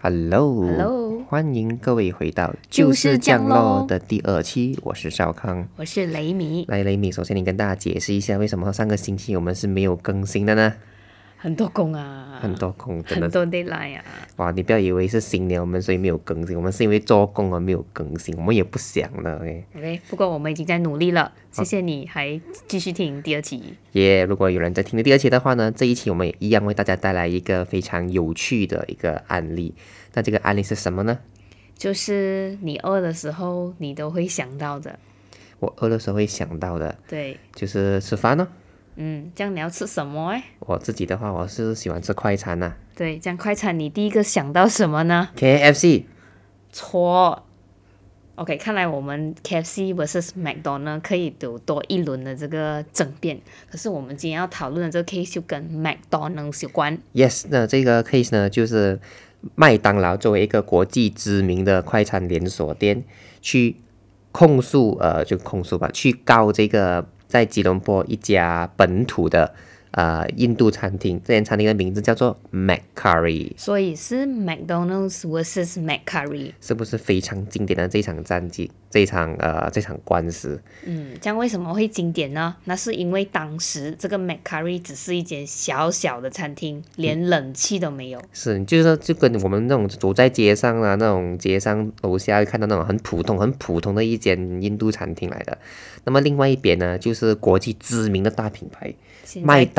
Hello，, 欢迎各位回到就是降落的第二期，我是少康。我是雷米，来，雷米，首先你跟大家解释一下，为什么上个星期我们是没有更新的呢？很多工啊，很多工，真的是很多 deadline 啊，哇！你不要以为是新年我们所以没有更新，我们是因为做工而没有更新，我们也不想的。OK，OK，不过我们已经在努力了，谢谢你还继续听第二期。耶如果有人在听的第二期的话呢，这一期我们也一样为大家带来一个非常有趣的一个案例。那这个案例是什么呢？就是你饿的时候，你都会想到的。我饿的时候会想到的，对，就是吃饭呢、嗯，这样你要吃什么哎？我自己的话，我是喜欢吃快餐呐、对，这样快餐你第一个想到什么呢？KFC 错。OK，看来我们 KFC vs McDonald 可以有多一轮的这个争辩。可是我们今天要讨论的这个 case 就跟 McDonald 有关。Yes，那这个 case 呢，就是麦当劳作为一个国际知名的快餐连锁店，去控诉呃，就控诉吧，去告这个在吉隆坡一家本土的呃印度餐厅，这间餐厅的名字叫做 Mac Curry，所以是 McDonald's vs Mac Curry，。是不是非常经典的这场战绩？这场呃这场官司？嗯，这样为什么会经典呢？那是因为当时这个 Mac Curry 只是一间小小的餐厅，连冷气都没有。是，就是说就跟我们那种走在街上啊，那种街上楼下会看到那种很普通、很普通的一间印度餐厅来的。那么另外一边呢，就是国际知名的大品牌麦在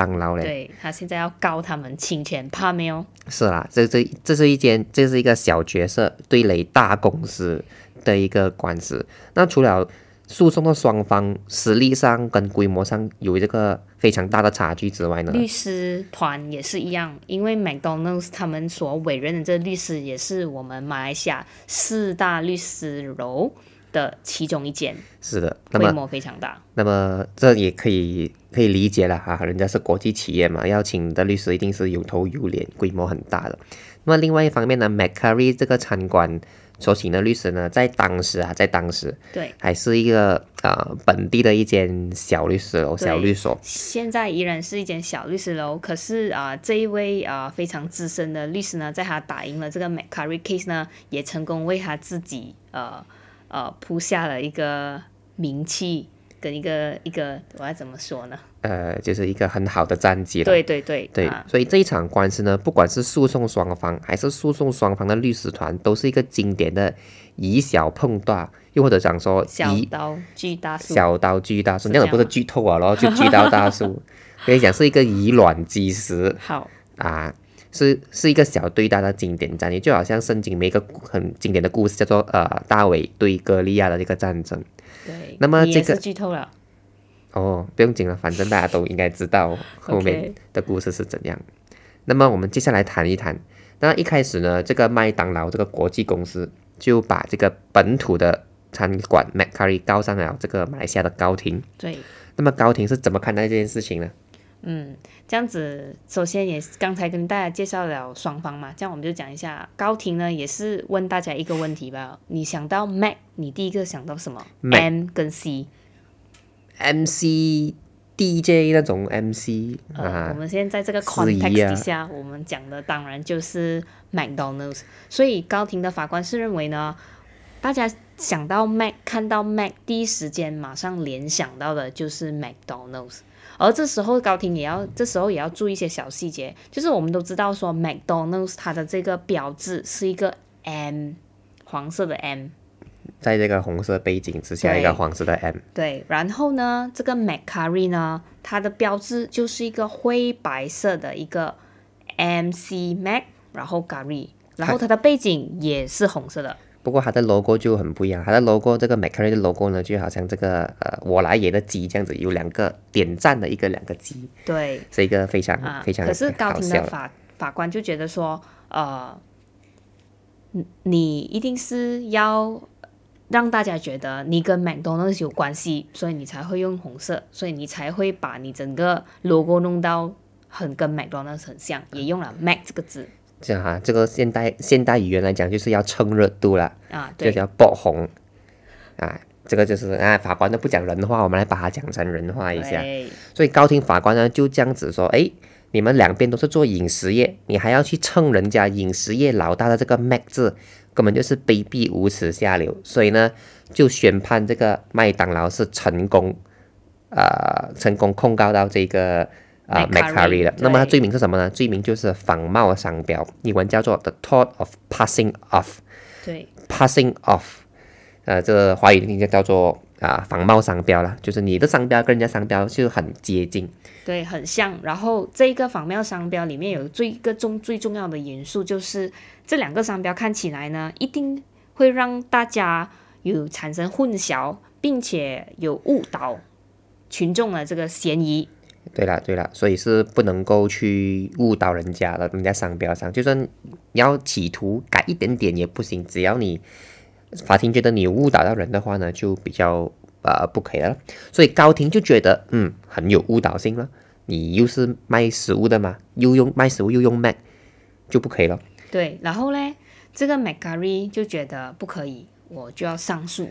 对他现在要告他们侵权，怕没有？是啦，这这这是一间，这是一个小角色对垒大公司的一个官司。那除了诉讼的双方实力上跟规模上有这个非常大的差距之外呢，律师团也是一样，因为 McDonald's 他们所委任的这律师也是我们马来西亚四大律师楼的其中一间，是的。规模非常大。那么这也可以可以理解了哈，人家是国际企业嘛，要请的律师一定是有头有脸，规模很大的。那么另外一方面呢，McCurry 这个餐馆所请的律师呢，在当时啊，在当时对，还是一个呃本地的一间小律师楼、小律所，现在依然是一间小律师楼，可是啊、这一位啊、非常资深的律师呢，在他打赢了这个 McCurry case 呢，也成功为他自己呃呃铺下了一个名气跟一个一个我要怎么说呢？呃，就是一个很好的战绩了。对对对对，啊，所以这一场官司呢，不管是诉讼双方还是诉讼双方的律师团，都是一个经典的以小碰大，又或者讲说以小刀锯大树，小刀锯大树，是这样子不是剧透啊，然后就锯到大树。可以讲是一个以卵击石好，啊，是是一个小对大的经典战役，就好像圣经里面一个很经典的故事，叫做呃大卫对歌利亚的这个战争。对，那么这个剧透了，哦，不用紧了，反正大家都应该知道后面的故事是怎样。那么我们接下来谈一谈，那一开始呢，这个麦当劳这个国际公司就把这个本土的餐馆 McCurry 告上了这个马来西亚的高庭。对。那么高庭是怎么看待这件事情呢？嗯，这样子，首先也是刚才跟大家介绍了双方嘛，这样我们就讲一下高庭呢，也是问大家一个问题吧，你想到 Mac，你第一个想到什么？Mac？M 跟 C，MC DJ 那种 MC 呃，啊。我，们现在在这个 context 啊。底下，我们讲的当然就是 McDonald's，所以高庭的法官是认为呢，大家想到 Mac，看到 Mac，第一时间马上联想到的就是 McDonald's。而这时候高婷也要，这时候也要注意一些小细节，就是我们都知道说 McDonald's 它的这个标志是一个 M，黄色的 M，在这个红色背景之下，一个黄色的 M，对，然后呢，这个 McCurry 呢，它的标志就是一个灰白色的一个 MC Mac，然后 Curry，然后它的背景也是红色的。不过它的 logo 就很不一样，它的 logo 这个 McCarry 的 logo 呢，就好像这个呃我来也的鸡这样子，有两个点赞的一个两个鸡，对是一个非常、啊，非常可是高。庭的法法官就觉得说，呃，你你一定是要让大家觉得你跟 McDonald's 有关系，所以你才会用红色，所以你才会把你整个 logo 弄到很跟 McDonald's 很像，也用了 Mac 这个字这样哈，这个现代现代语言来讲，就是要蹭热度啦，啊，对就是要爆红啊。这个就是啊，法官都不讲人话，我们来把它讲成人话一下。所以高庭法官呢就这样子说，诶，你们两边都是做饮食业，你还要去蹭人家饮食业老大的这个 Mac 字，根本就是卑鄙无耻下流。所以呢，就宣判这个麦当劳是成功，呃，成功控告到这个呃 Macquarie，Macquarie 的。那么它罪名是什么呢？罪名就是仿冒商标，英文叫做 the tort of passing off。对 passing off，呃，这个华语应该叫做啊、仿冒商标啦，就是你的商标跟人家商标就很接近。对，很像。然后这个仿冒商标里面有最一个重最重要的元素，就是这两个商标看起来呢，一定会让大家有产生混淆，并且有误导群众的这个嫌疑。对啦，对啦，所以是不能够去误导人家的，人家商标上，就算你要企图改一点点也不行，只要你法庭觉得你误导到人的话呢，就比较呃不可以了。所以高庭就觉得嗯很有误导性了，你又是卖食物的嘛，又用卖食物又用麦就不可以了。对，然后呢，这个 Macquarie 就觉得不可以，我就要上诉。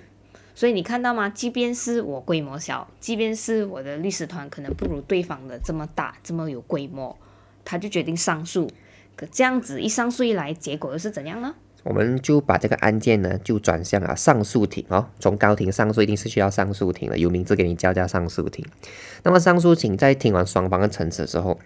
所以你看到吗？即便是我规模小，即便是我的律师团可能不如对方的这么大，这么有规模，他就决定上诉。可这样子一上诉一来，结果又是怎样呢？我们就把这个案件呢，就转向了上诉庭哦。从高庭上诉，一定是需要上诉庭的，有名字给你叫叫上诉庭。那么上诉庭在听完双方的陈词之后，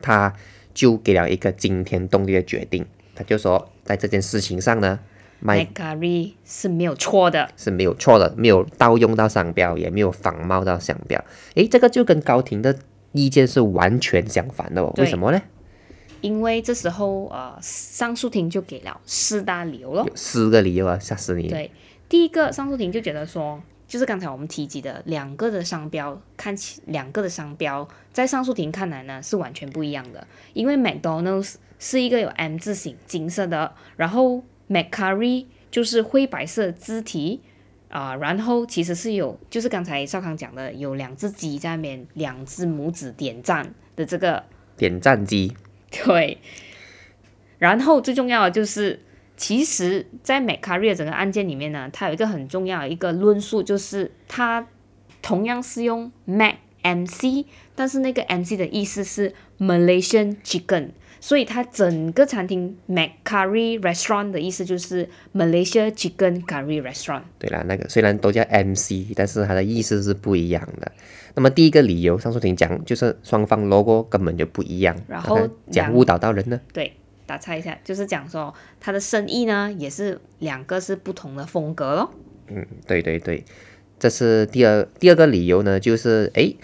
他就给了一个惊天动地的决定，他就说，在这件事情上呢，麦 Macquarie 是没有错的。是没有错的，没有盗用到商标，也没有仿冒到商标。诶，这个就跟高庭的意见是完全相反的哦。为什么呢？因为这时候呃，上诉庭就给了四大理由了。四个理由啊，吓死你！对，第一个上诉庭就觉得说，就是刚才我们提及的两个的商标，看起两个的商标在上诉庭看来呢是完全不一样的，因为 McDonald's 是一个有 M 字形金色的，然后 Macquarie 就是灰白色肢体。啊、然后其实是有，就是刚才少康讲的，有两只鸡在那边，两只拇指点赞的这个点赞机 对，然后最重要的就是，其实，在 Macquarie 的整个案件里面呢，它有一个很重要的一个论述，就是它同样是用 Mac MC，但是那个 MC 的意思是 Malaysian Chicken，所以它整个餐厅 Macquarie Restaurant 的意思就是 Malaysia Chicken Curry Restaurant。对啦，那个虽然都叫 MC，但是它的意思是不一样的。那么第一个理由，上诉庭讲就是双方 logo 根本就不一样，然后那讲两误导到人呢？对，打岔一下，就是讲说它的生意呢，也是两个是不同的风格咯。对对对，这是第二第二个理由呢，就是诶，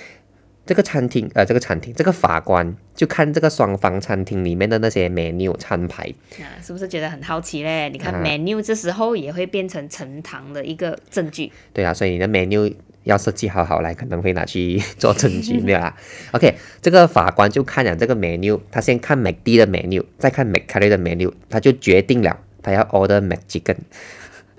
这个餐厅呃，这个餐厅这个法官就看这个双方餐厅里面的那些 menu 餐牌，啊，是不是觉得很好奇嘞？你看啊 menu 这时候也会变成呈堂的一个证据。对啊，所以你的 menu 要设计好好来，可能会拿去做证据，没有啦。OK，这个法官就看了这个 menu，他先看 McD 的 menu，再看 McCurry 的 menu，他就决定了他要 order McChicken。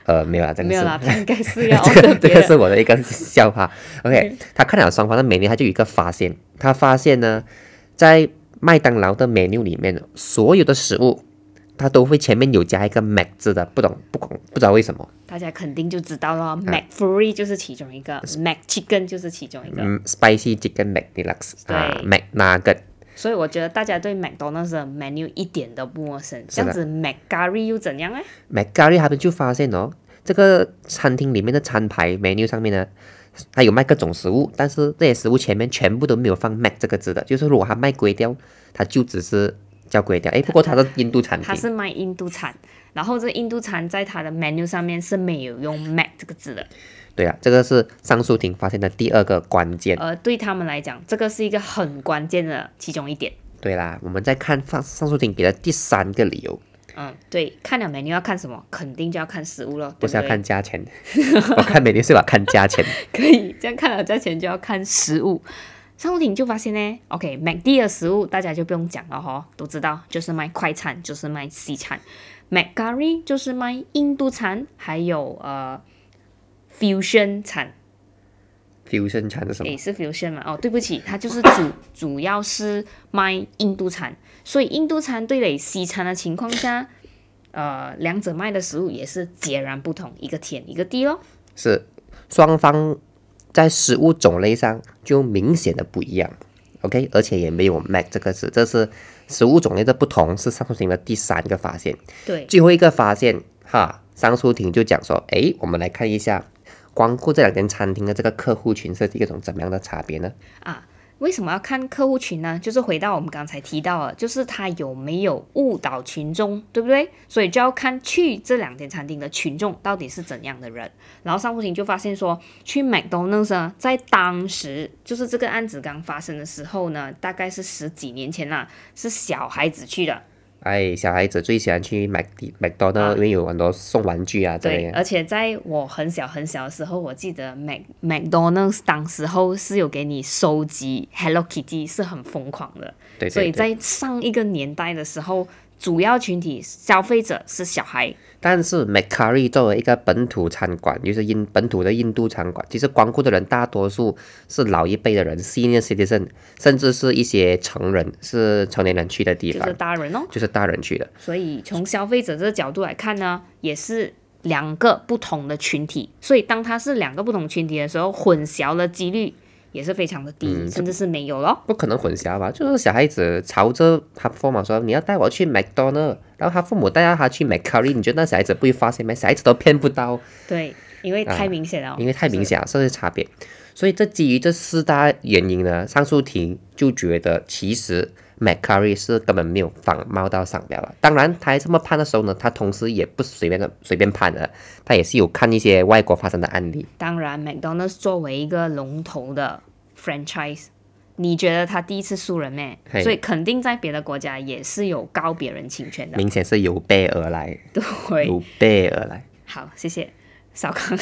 呃，没有啦，这个是没有啦，他应该是要 这个是我的一个笑话。OK，他看了双方的 menu，他就有一个发现，他发现呢，在麦当劳的 menu 里面，所有的食物它都会前面有加一个 Mac 字的，不懂不懂不知道为什么。大家肯定就知道了。Mac Free 就是其中一个，Mac Chicken 就是其中一个。嗯，Spicy Chicken Mac Deluxe 啊对，Mac Nugget。所以我觉得大家对 McDonald's 的 menu 一点都不陌生。这样子 McGarry 又怎样呢？McGarry 他们就发现哦，这个餐厅里面的餐牌 menu 上面呢，它有卖各种食物，但是这些食物前面全部都没有放 Mac 这个字的，就是如果他卖龟雕，它就只是叫龟雕。诶，不过它是印度产品，它是卖印度产，然后这印度产在它的 menu 上面是没有用 Mac 这个字的。对啊，这个是上诉庭发现的第二个关键。而对他们来讲，这个是一个很关键的其中一点。对啦，我们再看上上诉庭给的第三个理由，嗯，对，看了 menu 要看什么？肯定就要看食物了，不是要看价钱，我看 menu 是要看价钱。可以这样看了价钱就要看食物。上诉庭就发现呢，OK，MacD 的食物大家就不用讲了哈，都知道就是卖快餐，就是卖西餐。McGarry 就是卖印度餐，还有呃 fusion 餐，fusion 餐是什么？也，是 fusion 嘛？哦，对不起，它就是主 主要是卖印度餐，所以印度餐对垒西餐的情况下，呃，两者卖的食物也是截然不同，一个甜一个地咯。是双方在食物种类上就明显的不一样。，OK，而且也没有 Mac 这个词，这是食物种类的不同，是上述庭的第三个发现。对，最后一个发现，哈，上述庭就讲说，诶，我们来看一下光顾这两间餐厅的这个客户群是一种怎么样的差别呢？啊，为什么要看客户群呢？就是回到我们刚才提到的，就是他有没有误导群众，对不对？所以就要看去这两间餐厅的群众到底是怎样的人。然后上诉庭就发现说，去 McDonald's 呢，在当时就是这个案子刚发生的时候呢，大概是十几年前啦，是小孩子去的。哎，小孩子最喜欢去麦麦当劳，因为有很多送玩具啊之类对，的。而且在我很小很小的时候，我记得 Mac McDonald's 当时候是有给你收集 Hello Kitty，是很疯狂的。对所以。在上一个年代的时候，主要群体消费者是小孩。但是 McCurry 作为一个本土餐馆，就是印本土的印度餐馆，其实光顾的人大多数是老一辈的人，senior citizen，甚至是一些成人，是成年人去的地方就是，大人哦。就是大人去的。所以从消费者这个角度来看呢，也是两个不同的群体。所以当它是两个不同群体的时候，混淆的几率也是非常的低，嗯甚至是没有咯。不可能混淆吧？就是小孩子朝着他父母说你要带我去 McDonald，然后他父母带到他去 McCurry，你觉得那小孩子不会发现吗？小孩子都骗不到。对，因为太明显了，啊因为太明显了，这是差别。所以这基于这四大原因呢，上诉庭就觉得其实 McCurry 是根本没有仿冒到商标了。当然，他这么判的时候呢，他同时也不是随便的随便判的，他也是有看一些外国发生的案例。当然，McDonald's 作为一个龙头的 franchise，你觉得他第一次输人咩？所以肯定在别的国家也是有告别人侵权的。明显是有备而来，对，有备而来。好，谢谢少康。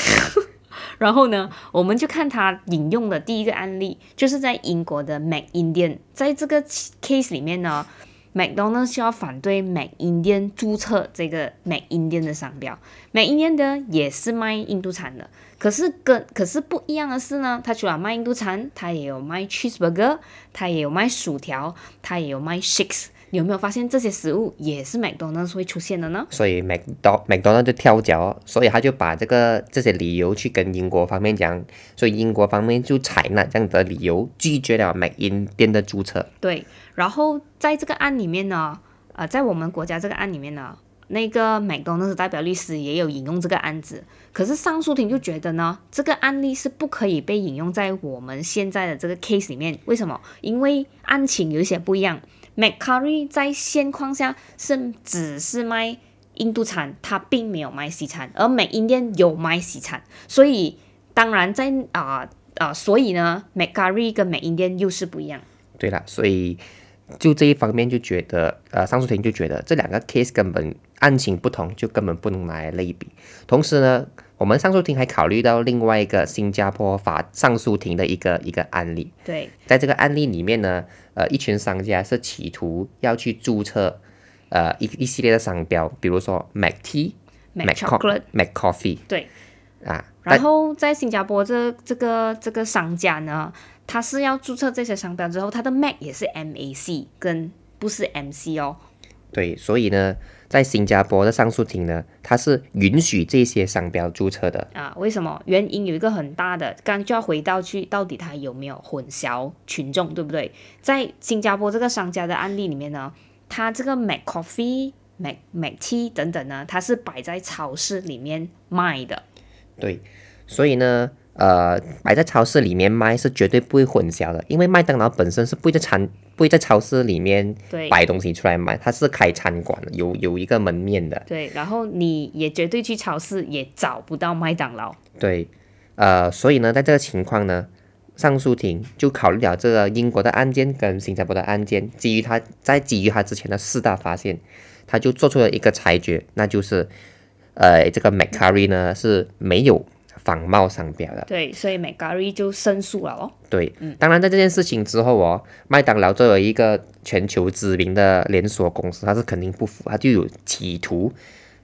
然后呢，我们就看他引用的第一个案例，就是在英国的 Mac Indian，在这个 case 里面呢，McDonald's 需要反对 Mac Indian 注册这个 Mac Indian 的商标。Mac Indian 呢也是卖印度餐的，可是跟可是不一样的是呢，它除了卖印度餐，它也有卖 cheeseburger，它也有卖薯条，它也有卖 shakes。你有没有发现这些食物也是 McDonald's 会出现的呢？所以 McDo McDonald 就跳脚，所以他就把这个这些理由去跟英国方面讲，所以英国方面就采纳这样的理由，拒绝了 Mac Indian 的注册。对，然后在这个案里面呢，呃，在我们国家这个案里面呢，那个 McDonald's 代表律师也有引用这个案子，可是上诉庭就觉得呢，这个案例是不可以被引用在我们现在的这个 case 里面。为什么？因为案情有一些不一样。McCurry 在现况下是只是卖印度餐，他并没有卖西餐，而美印店有卖西餐，所以当然在啊啊、所以呢，McCurry 跟美印店又是不一样。对了，所以就这一方面就觉得，呃，上诉庭就觉得这两个 case 根本案情不同，就根本不能拿来类比。同时呢，我们上诉庭还考虑到另外一个新加坡法上诉庭的一个一个案例，对，在这个案例里面呢，呃，一群商家是企图要去注册，呃，一一系列的商标，比如说 Mac Tea、Mac Chocolate，Mac Coffee 对。啊，然后在新加坡这这个这个商家呢，他是要注册这些商标之后，他的 Mac 也是 MAC 跟不是 MC 哦。对，所以呢，在新加坡的上诉庭呢，它是允许这些商标注册的。啊，为什么？原因有一个很大的，刚就要回到去，到底它有没有混淆群众，对不对？在新加坡这个商家的案例里面呢，它这个 Mac Coffee、Mac Mac Tea 等等呢，它是摆在超市里面卖的。对，所以呢，呃，摆在超市里面卖是绝对不会混淆的，因为麦当劳本身是不会在餐不会在超市里面对摆东西出来卖，它是开餐馆的，有有一个门面的。对，然后你也绝对去超市也找不到麦当劳。对，呃，所以呢，在这个情况呢，上诉庭就考虑了这个英国的案件跟新加坡的案件，基于他在基于他之前的四大发现，他就做出了一个裁决，那就是，呃，这个 McCurry 呢是没有仿冒商标的。对，所以 McGarry 就申诉了哦。对，嗯当然在这件事情之后哦，麦当劳作为一个全球知名的连锁公司，它是肯定不服，它就有企图，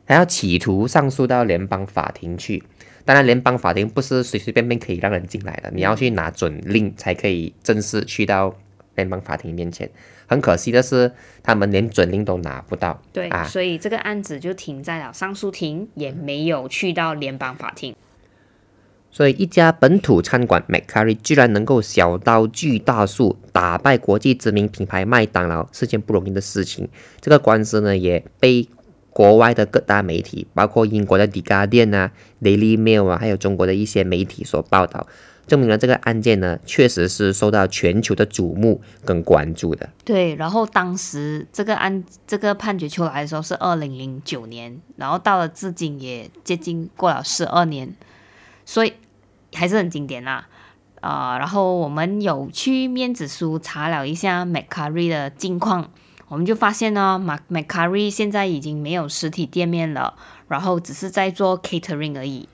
还要企图上诉到联邦法庭去。当然，联邦法庭不是随随便便可以让人进来的，你要去拿准令才可以正式去到联邦法庭面前。很可惜的是，他们连准令都拿不到。对，啊所以这个案子就停在了上诉庭，也没有去到联邦法庭。所以一家本土餐馆 McCarry 居然能够小刀锯大树，打败国际知名品牌麦当劳，是件不容易的事情。这个官司呢，也被国外的各大媒体，包括英国的《The Guardian》啊、《Daily Mail》啊，还有中国的一些媒体所报道，证明了这个案件呢，确实是受到全球的瞩目跟关注的。对，然后当时这个案这个判决出来的时候是二零零九年，然后到了至今也接近过了十二年，所以还是很经典啦。啊、然后我们有去面子书查了一下 McCurry 的近况，我们就发现呢，Mac McCurry 现在已经没有实体店面了，然后只是在做 catering 而已。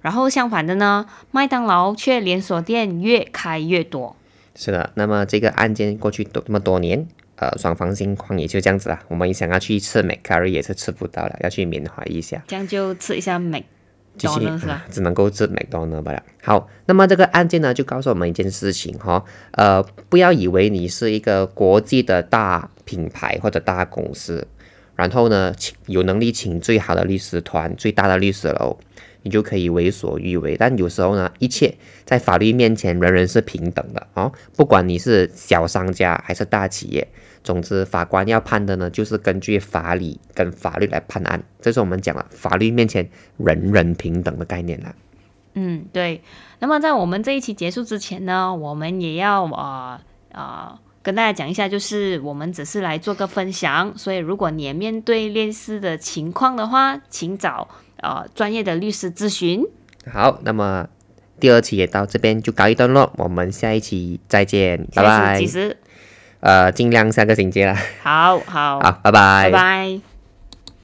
然后相反的呢，麦当劳却连锁店越开越多。是的，那么这个案件过去多那么多年，呃，双方情况也就这样子了。我们想要去吃 McCurry 也是吃不到了，要去缅怀一下。这样就吃一下 Mac 继续 Donald's 啦。只能够吃麦当劳罢了。好，那么这个案件呢，就告诉我们一件事情哈，呃，不要以为你是一个国际的大品牌或者大公司，然后呢，请有能力请最好的律师团、最大的律师楼，你就可以为所欲为。但有时候呢，一切在法律面前人人是平等的哦，不管你是小商家还是大企业。总之，法官要判的呢，就是根据法理跟法律来判案，这是我们讲了法律面前人人平等的概念啦。嗯，对。那么在我们这一期结束之前呢，我们也要呃呃跟大家讲一下，就是我们只是来做个分享，所以如果你也面对类似的情况的话，请找呃专业的律师咨询。好，那么第二期也到这边就告一段落，我们下一期再见，拜拜下一次几。时？呃，尽量下个星期啦。好好，好，拜拜。拜拜。